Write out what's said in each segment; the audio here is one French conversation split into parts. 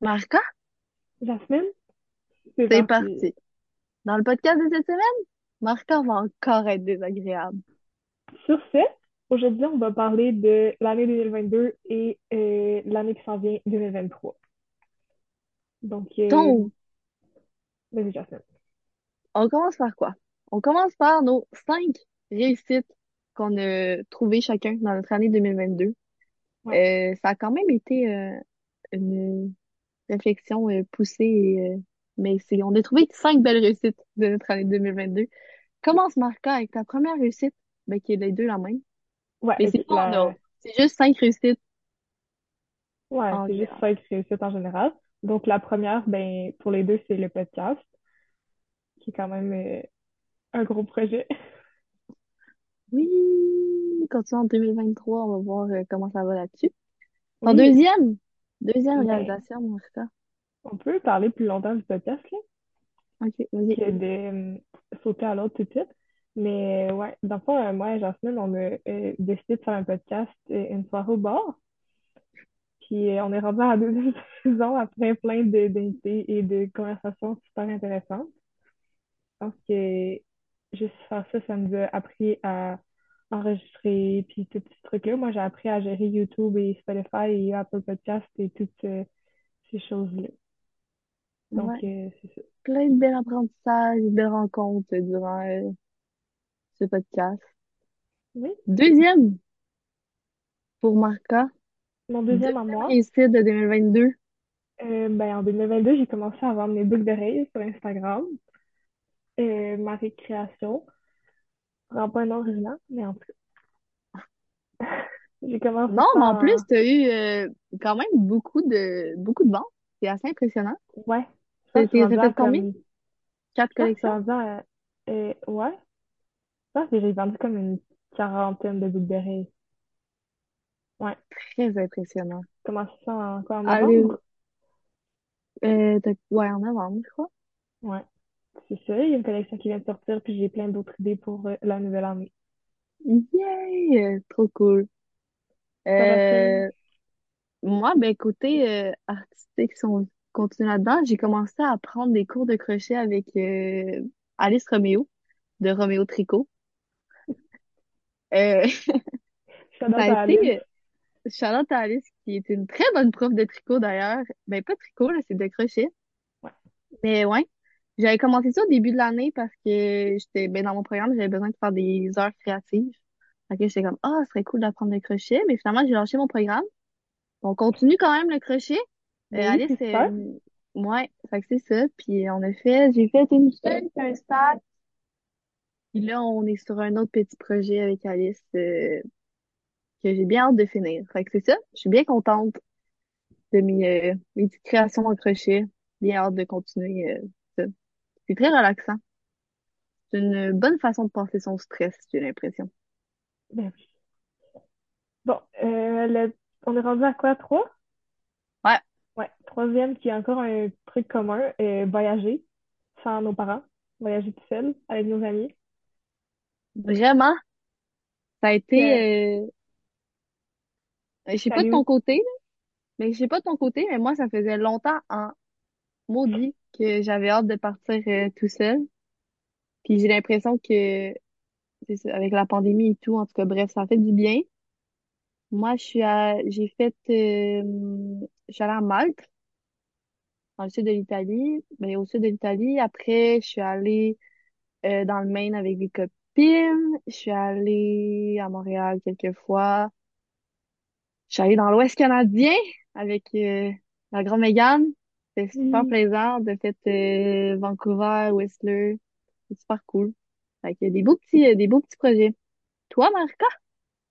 Marca, Jasmine, c'est c'est parti. parti. Dans le podcast de cette semaine, Marca va encore être désagréable. Sur ce, aujourd'hui, on va parler de l'année 2022 et euh, l'année qui s'en vient, 2023. Donc, euh, Donc, vas-y, Jasmine. on commence par quoi? On commence par nos cinq réussites qu'on a trouvées chacun dans notre année 2022. Ouais, Euh, ça a quand même été euh, une réflexion euh, poussée, et, euh, mais c'est, on a trouvé cinq belles réussites de notre année 2022. Commence Marca avec ta première réussite, ben, qui est les deux la même. ouais, Mais c'est pas La... C'est juste cinq réussites Ouais, c'est juste cinq réussites en général. Donc, la première, ben, pour les deux, c'est le podcast, qui est quand même euh, un gros projet. Oui, continue en 2023, on va voir euh, comment ça va là-dessus. Ton Oui, deuxième, deuxième ben, réalisation, mon frère. on peut parler plus longtemps du podcast, là, Ok, vas-y. que de euh, sauter à l'autre tout de suite. Mais euh, ouais, dans le fond, euh, moi et Jasmine, on a euh, décidé de faire un podcast une soirée au bar. Puis on est rendu à la deuxième saison après plein de- d'invités et de conversations super intéressantes. Je pense que juste faire ça, ça nous a appris à enregistrer puis tous ces trucs-là. Moi, j'ai appris à gérer YouTube et Spotify et Apple Podcast et toutes ces choses-là. Donc, Ouais, euh, c'est ça. plein de bels apprentissages, de belles rencontres durant euh, ce podcast. Oui. Deuxième, pour Marca, Mon deuxième à deuxième moi, réussite de 2022. euh, ben, en 2022, j'ai commencé à vendre mes boucles d'oreilles sur Instagram. Ma récréation. Vraiment pas un nom original, mais en cas. J'ai commencé Non, mais en plus, tu as eu euh, quand même beaucoup de beaucoup de ventes. C'est assez impressionnant. Ouais. Je pense T'as que je suis t'as rendue fait à combien? comme... Quatre Je pense que je suis collections? rendue à... euh, ouais. Je pense que j'ai vendu comme une quarantaine de d'oreilles. Ouais. Très impressionnant. Commencé ça en quoi, en Allez, novembre? euh, t'as- ouais, en novembre, je crois. Ouais. C'est ça. Il y a une collection qui vient de sortir, puis j'ai plein d'autres idées pour euh, la nouvelle année. Yay! euh, Trop cool. Euh, moi, ben, côté euh, artistique, si on continue là-dedans, j'ai commencé à prendre des cours de crochet avec euh, Alice Roméo, de Roméo Tricot. Euh, ça a à Alice. été, euh, Charlotte Alice, qui est une très bonne prof de tricot d'ailleurs. Ben, pas tricot, là, c'est de crochet. Ouais. Mais ouais, j'avais commencé ça au début de l'année parce que j'étais, ben, dans mon programme, j'avais besoin de faire des heures créatives. Fait que j'étais comme, ah, ce serait cool d'apprendre le crochet. Mais finalement, j'ai lâché mon programme. On continue quand même le crochet. Euh, oui, Alice, c'est euh, super. ouais, fait que c'est ça. Puis on a fait, j'ai fait une chaîne, un sac. Puis là, on est sur un autre petit projet avec Alice euh, que j'ai bien hâte de finir. Fait que c'est ça. Je suis bien contente de mes, euh, mes petites créations en crochet. Bien hâte de continuer euh, ça. C'est très relaxant. C'est une bonne façon de passer son stress, j'ai l'impression. Ben oui. Bon, euh, le- on est rendu à quoi, trois? Ouais, Ouais. Troisième, qui est encore un truc commun, euh, voyager sans nos parents. Voyager tout seul avec nos amis. vraiment, ça a été, euh, je sais pas de ton côté, là, mais je sais pas de ton côté, mais moi, ça faisait longtemps en maudit que j'avais hâte de partir euh, tout seul. Puis j'ai l'impression que, ça, avec la pandémie et tout, en tout cas, bref, ça fait du bien. Moi, je suis à, j'ai fait, euh, je suis allée à Malte, dans le sud de l'Italie, mais au sud de l'Italie. Après, je suis allée euh, dans le Maine avec des copines. Je suis allée à Montréal quelques fois. Je suis allée dans l'Ouest canadien avec euh, la grande Mégane. C'était super Oui. plaisant de fait euh, Vancouver, Whistler. C'est super cool. Fait que des beaux petits, euh, des beaux petits projets. Toi, Marca,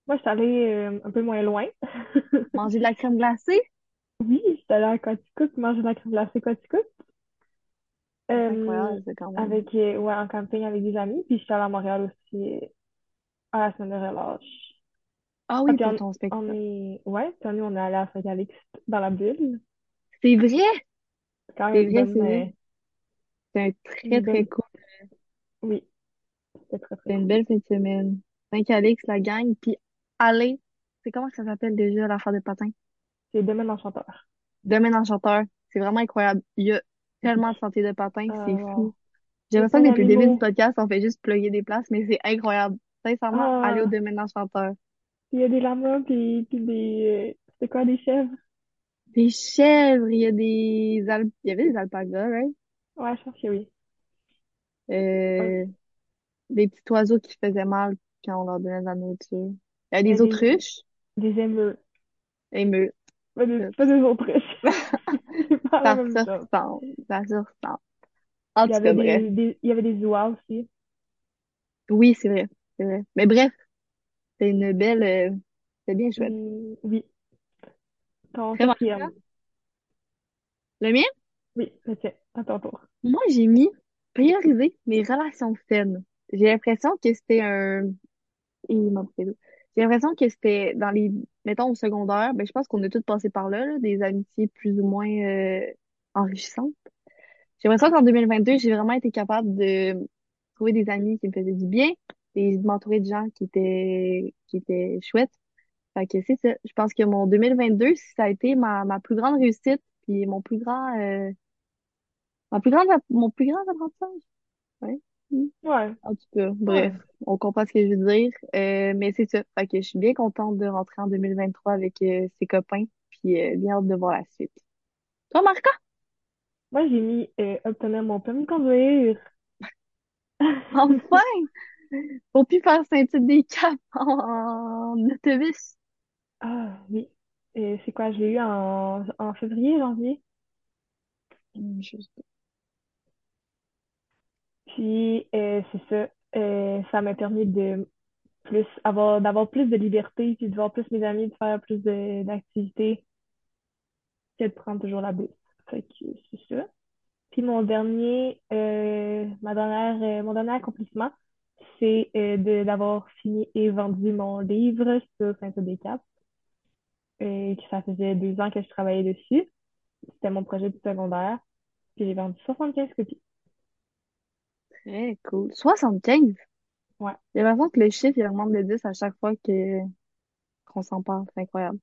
Moi, je suis allée euh, un peu moins loin. manger de la crème glacée? Oui, je suis allée à Quaticook manger de la crème glacée Quaticook. C'est Euh, incroyable, ça, quand même. avec, euh, ouais, en camping avec des amis. Puis je suis allée à Montréal aussi euh, à la semaine de relâche. Ah Ah, oui, puis pour on, ton on spectacle. est, ouais, puis on est allé à Saint-Calixte dans la bulle. C'est vrai, C'est quand c'est même une vrai, bonne, c'est vrai. euh, C'est un une très, très bonne, cool. oui, c'était très très C'est une cool. belle fin de semaine. Saint-Calix, la gang, puis aller. C'est comment que ça s'appelle déjà, l'affaire de patin? C'est Domaine Enchanteur. Domaine Enchanteur. C'est vraiment incroyable. Il y a tellement de sentiers de patins, Ah, c'est wow. fou. J'ai y a l'impression que depuis le début du podcast, on fait juste plugger des places, mais c'est incroyable. Sincèrement, aller au Ah, domaine enchanteur. il y a des lamas, puis, puis des... euh, C'est quoi, des chèvres? Des chèvres, il y a des al... il y avait des alpagas, right? Ouais, je pense que oui. Ouais. Euh, des petits oiseaux qui faisaient mal quand on leur donnait de la nourriture. Il y a Il y a des autruches, des émeutes. émeutes. Pas des, pas des autruches. C'est pas la Ça même se chose. ressemble, ça se ressemble. En Il y tout avait cas, bref. des, des, il y avait des oies aussi. Oui, c'est vrai, c'est vrai. Mais bref, c'est une belle, euh, c'est bien chouette. Oui. Ton Très quatrième. marquant. Le mien? Oui, c'est à ton tour. Moi, j'ai mis prioriser mes relations saines. J'ai l'impression que c'était un... Il m'a pris. J'ai l'impression que c'était dans les... Mettons, au secondaire, ben, je pense qu'on a tous passé par là, là, des amitiés plus ou moins euh, enrichissantes. J'ai l'impression qu'en 2022, j'ai vraiment été capable de trouver des amis qui me faisaient du bien et de m'entourer de gens qui étaient, qui étaient chouettes. Fait que c'est ça. Je pense que mon 2022, ça a été ma, ma plus grande réussite puis mon plus grand, euh, ma plus grande, mon plus grand apprentissage. Ouais. Ouais, En tout cas, ouais. bref, on comprend ce que je veux dire. Euh, mais c'est ça. Fait que je suis bien contente de rentrer en 2023 avec euh, ses copains, puis euh, bien hâte de voir la suite. Toi, Marca? Moi, j'ai mis euh, obtenir mon permis de conduire. Enfin! Faut plus faire Saint-Tite-des-Caps en, en autobus. Ah, oui. Et c'est quoi? Je l'ai eu en, en février, janvier? Hum, je sais Puis, euh, c'est ça. Euh, ça m'a permis de plus avoir, d'avoir plus de liberté, puis de voir plus mes amis, de faire plus de, d'activités que de prendre toujours la bus. Fait que c'est ça. Puis mon dernier, euh, ma dernière, euh, mon dernier accomplissement, c'est euh, de d'avoir fini et vendu mon livre sur Saint-Odécat. Et que ça faisait deux ans que je travaillais dessus. C'était mon projet du secondaire. Puis j'ai vendu 75 copies. Très cool. 75. Ouais. J'ai l'impression que le chiffre, il augmente de 10 à chaque fois que qu'on s'en parle. C'est incroyable.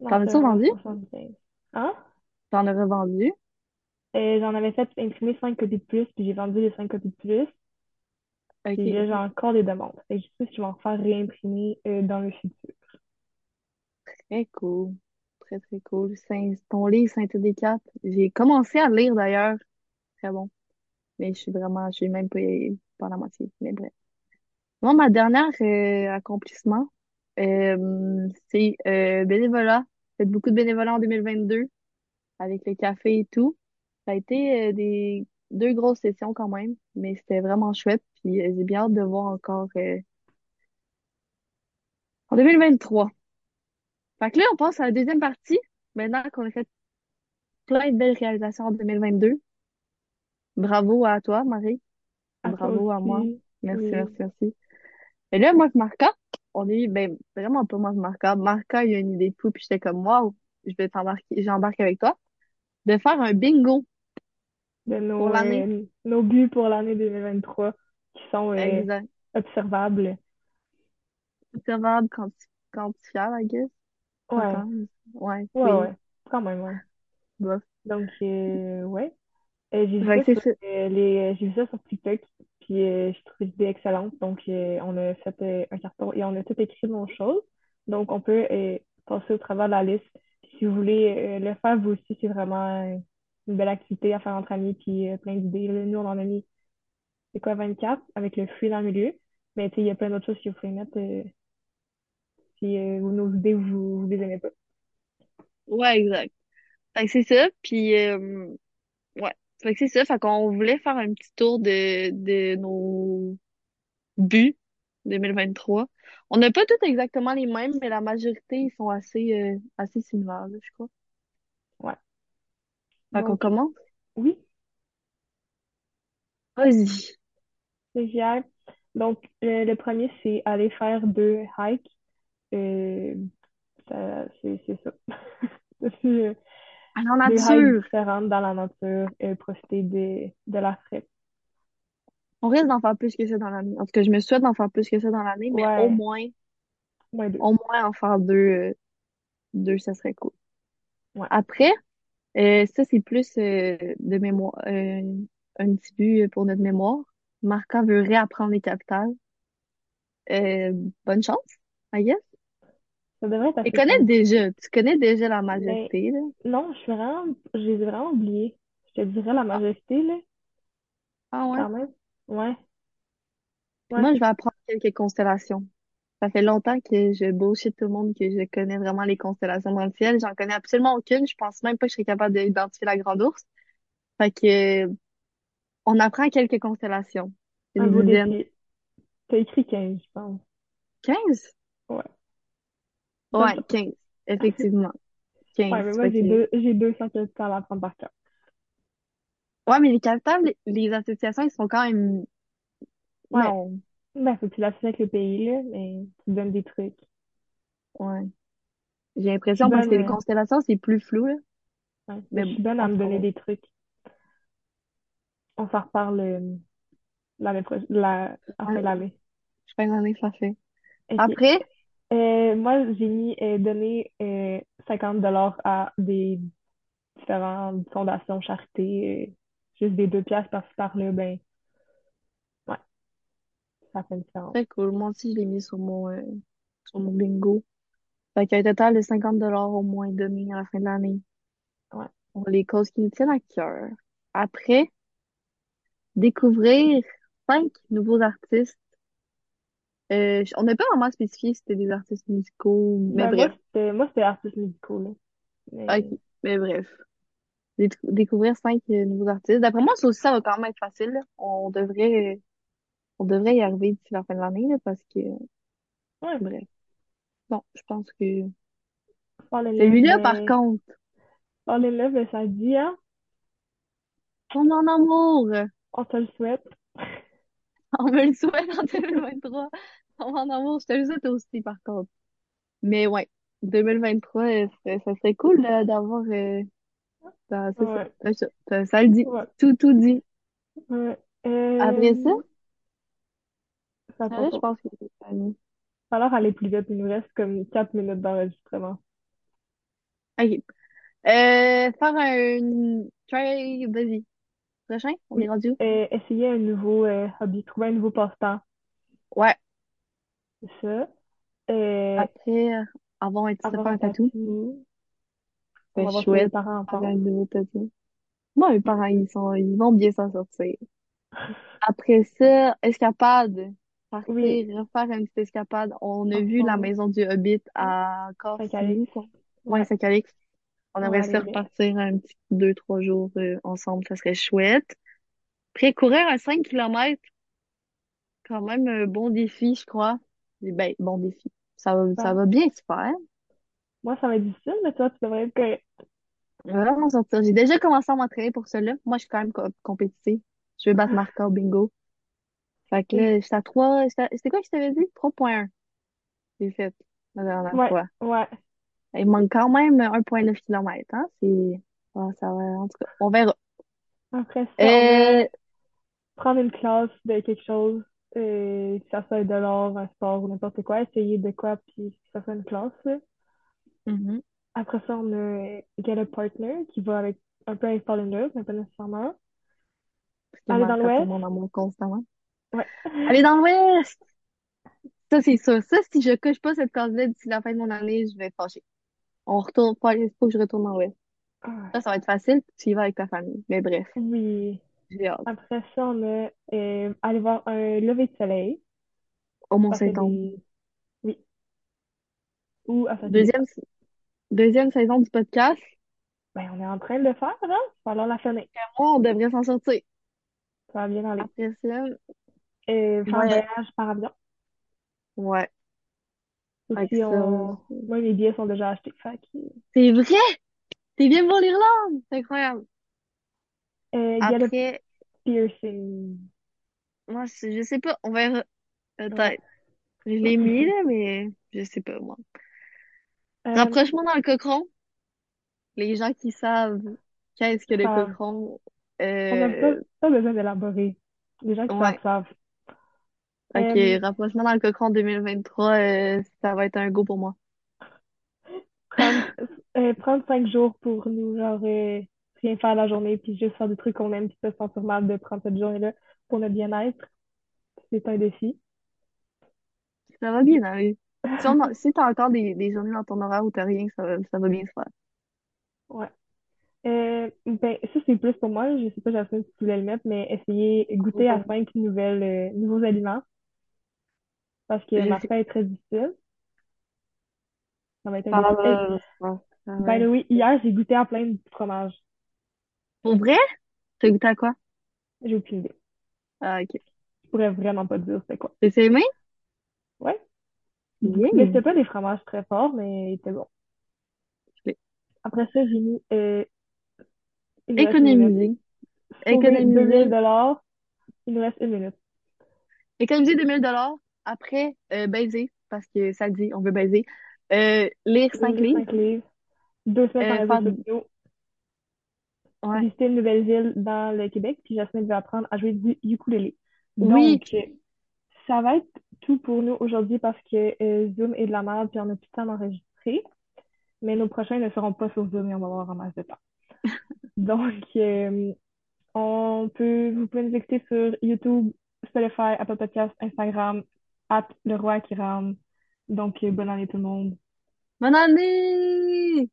T'en as-tu revendu? 75. Hein? T'en as revendu? Et j'en avais fait imprimer 5 copies de plus, puis j'ai vendu les 5 copies de plus. Puis là, j'ai ok. encore des demandes. Que je sais que je vais en faire réimprimer euh, dans le futur. Très cool. Très, très cool. Ton livre Saint-Édécap. J'ai commencé à le lire d'ailleurs. Très bon. Mais je suis vraiment, je suis même pas, pas la moitié. Mais bref. Moi, ma dernière euh, accomplissement, euh, c'est euh, bénévolat. J'ai fait beaucoup de bénévolat en 2022 avec le café et tout. Ça a été euh, des deux grosses sessions quand même, mais c'était vraiment chouette. Puis euh, j'ai bien hâte de voir encore euh, en 2023. Fait que là, on passe à la deuxième partie. Maintenant qu'on a fait plein de belles réalisations en 2022. Bravo à toi, Marie. À toi Bravo à moi. Merci, Oui. merci, merci. Et là, moi, et Marca, on est, ben, vraiment pas moi, Marca. Marca, il a une idée de fou, puis j'étais comme, wow, je vais t'embarquer, j'embarque avec toi, de faire un bingo De pour nos, l'année. euh, nos buts pour l'année 2023 qui sont euh, observables. Observable, quanti- quantifiable, I guess. Ouais. Ouais, ouais, ouais. Quand même, ouais. Bof. Donc, euh, ouais. Euh, j'ai vu ça sur, euh, les, j'ai vu ça sur TikTok, puis euh, je trouve l'idée excellente. Donc, euh, on a fait euh, un carton et on a tout écrit nos choses. Donc, on peut euh, passer au travers de la liste. Puis, si vous voulez euh, le faire, vous aussi, c'est vraiment euh, une belle activité à faire entre amis, puis euh, plein d'idées. Nous, on en a mis, c'est quoi, 24, avec le fruit dans le milieu. Mais tu sais, il y a plein d'autres choses que vous pouvez mettre euh, si euh, nos idées, vous, vous les aimez pas. Ouais, exact. Fait que c'est ça, puis euh, ouais. Fait que c'est ça, fait qu'on voulait faire un petit tour de, de nos buts 2023. On n'a pas tous exactement les mêmes, mais la majorité, ils sont assez, euh, assez similaires, là, je crois. Ouais. Fait qu'on Donc, commence? oui, Vas-y. c'est génial. Donc, euh, le premier, c'est aller faire deux hikes. Euh, ça, c'est c'est ça. Deux hikes nature. différentes dans la nature et profiter de, de l'air frais. On risque d'en faire plus que ça dans l'année. En tout cas, je me souhaite d'en faire plus que ça dans l'année, mais au moins, moins deux. au moins en faire deux, euh, deux, ça serait cool. Ouais. Après, Euh, ça, c'est plus euh, de mémoire, un petit but pour notre mémoire. Marca veut réapprendre les capitales. Euh, bonne chance, I guess. Ça devrait être assez connais simple. déjà, tu connais déjà la Mais majesté, là? non, je suis vraiment, je les ai vraiment oubliés. Je te dirais la Ah, majesté, là, ah ouais? quand même. Ouais, ouais. Moi, je vais apprendre quelques constellations. Ça fait longtemps que je bullshit tout le monde que je connais vraiment les constellations dans le ciel. J'en connais absolument aucune. Je pense même pas que je serais capable d'identifier la grande ours. Fait que, euh, on apprend quelques constellations. Un Une beau dizaine. défi. T'as écrit 15, je pense. 15? Ouais. Ouais, chance. 15. Effectivement. Ouais, 15. mais moi, j'ai deux, j'ai 200 capitales à apprendre par cœur. ouais, mais les capitales, les associations, ils sont quand même, Ouais. non, Ben, faut que tu l'assumes avec le pays, là, mais tu donnes des trucs. ouais. J'ai l'impression parce que les euh, constellations, c'est plus flou, là. ouais, mais je suis bonne à me donner on- des trucs. On s'en reparle euh, l'année prochaine, la, fin ouais, l'année. je fais une année, ça fait. OK. Après, Euh, moi, j'ai mis euh, donner euh, 50 dollars à des différentes fondations, charité, euh, juste des deux piastres par-ci par-là, ben, ouais, ça fait une différence. très cool. Moi aussi, je l'ai mis sur mon, euh, sur mon bingo. Fait qu'il y a un total de 50 dollars au moins donnés à la fin de l'année Ouais, pour les causes qui nous tiennent à cœur. Après, découvrir cinq nouveaux artistes. Euh, on n'a pas vraiment spécifié si c'était des artistes musicaux, mais Ben, moi, bref. c'était, moi, c'était artistes musicaux, là. Ok, Mais, mais bref. Dé- découvrir cinq euh, nouveaux artistes. D'après moi, ça aussi, ça va quand même être facile. là. On devrait, on devrait y arriver d'ici la fin de l'année, là, parce que, ouais, bref. Bon, je pense que Love, celui-là, par contre, Fall in Love, ben, ça dit, hein, on en amour. on te le souhaite. On me le souhaite en 2023. En amour, je te le souhaite aussi, par contre. Mais ouais, 2023, euh, ça ça serait cool là, d'avoir, euh, ça, c'est ça, Ouais, c'est ça, ça, ça le dit. ouais, Tout, tout dit. ouais. Après ça, Euh, là, je pense que c'est fini. Alors, aller plus vite, il nous reste comme 4 minutes d'enregistrement. OK. Euh, faire un try, vas-y. Prochain, on est Oui, rendu où? euh, essayer un nouveau euh, hobby, trouver un nouveau passe-temps, Ouais. C'est ça. Euh, Après, avoir un, se avoir un tatou. tatou, on C'est va voir ce que les chouette. parents en Faire un pensent. nouveau tatou. Moi, mes parents, ils sont, ils vont bien s'en sortir. Après ça, escapade. Oui, Partir, refaire une petite escapade. On a vu la ensemble, maison du Hobbit à Saint-Calix, Corsigny, quoi. Ouais, ouais, Saint-Calix. On on va aimerait aller ça là. repartir un petit deux, trois jours euh, ensemble. Ça serait chouette. Après, courir un 5 kilomètres, quand même un bon défi, je crois. Ben, bon défi. Ça va, ça va bien se faire. moi, ça va être difficile, mais toi, tu devrais être correct. On va vraiment sortir. J'ai déjà commencé à m'entraîner pour cela. Moi, je suis quand même co- compétitive. Je veux battre Marca au bingo. Fait que là, j'étais à 3. C'était quoi que je t'avais dit? 3.1. J'ai fait la dernière Ouais, fois. ouais. Il manque quand même 1,9 km, hein? C'est, ah, ça va, en tout cas, on verra. Après ça, on Euh, prendre une classe de quelque chose, euh, que ça soit de l'art, un sport ou n'importe quoi, essayer de quoi, puis que ça soit une classe. là. mhm. Après ça, on a Get a Partner, qui va avec un peu avec Fall in Love, mais pas nécessairement. Aller dans l'Ouest, en amour constamment. ouais. Aller dans l'Ouest! Ça, c'est sûr. Ça, si je coche pas cette case-là d'ici la fin de mon année, je vais être fâchée. On retourne, faut, faut que je retourne dans l'Ouest. Ah, Ça, ça va être facile, tu y vas avec ta famille. Mais bref, Oui. J'ai hâte. Après ça, on a euh, aller voir un lever de soleil. Au Mont-Saint-Anne. des... Oui. Ou à Deuxième, deuxième saison du podcast. Ben, on est en train de le faire, hein? Il va falloir la finir. Moi, on devrait s'en sortir. Ça va bien aller. Après ça, Euh, faire un ouais, voyage par avion. ouais. Ça, on... Moi, mes billets sont déjà achetés. Fait que... c'est vrai! T'es bien pour l'Irlande! C'est incroyable. Euh, a Après, piercing. moi, je je sais pas, on verra. Ouais. Peut-être. Je l'ai mis, là, mais je sais pas, moi. Euh, Rapprochement dans le cochon. Les gens qui savent qu'est-ce que le ça... cochon, On n'a pas, euh, pas besoin d'élaborer. Les gens qui savent ouais. savent. Ok, Euh, rapprochement dans le cochon 2023, euh, ça va être un go pour moi. prendre, euh, prendre cinq jours pour nous, genre, euh, rien faire la journée, puis juste faire des trucs qu'on aime, puis se sentir mal de prendre cette journée-là pour notre bien-être. C'est un défi. Ça va bien aller. Si, a- si t'as encore des, des journées dans ton horaire où t'as rien, ça va, ça va bien se faire. Ouais. Euh, ben, ça, c'est plus pour moi. Je sais pas, Jasmine, si tu voulais le mettre, mais essayer goûter à cinq nouvelles, euh, nouveaux aliments parce que ma fête est très difficile. Ça va être un pas. défi. By the way, hier, j'ai goûté à plein de fromages. Pour vrai? T'as goûté à quoi? J'ai aucune idée. Ah, ok. Je pourrais vraiment pas te dire c'était quoi. T'as aimé? Ouais. Mais Bien. c'était pas des fromages très forts, mais c'était bon. Après ça, j'ai mis, euh, il nous reste une minute. Économiser. Sauver 2000 Économiser. dollars. Il nous reste une minute. Économiser 2000 dollars. Après, euh, baiser, parce que ça dit, on veut baiser. Euh, lire 5 Lire livres. 5 livres. Deux semaines Euh, faire, sociaux. Ouais. visiter une nouvelle ville dans le Québec, puis Jasmine veut apprendre à jouer du ukulélé. Oui. Donc, ça va être tout pour nous aujourd'hui parce que euh, Zoom est de la merde, puis on a plus de temps d'enregistrer. Mais nos prochains ne seront pas sur Zoom et on va avoir un masse de temps. Donc, euh, on peut, vous pouvez nous écouter sur YouTube, Spotify, Apple Podcasts, Instagram, at Le Roi qui rame. Donc, euh, bonne année tout le monde. Bonne année!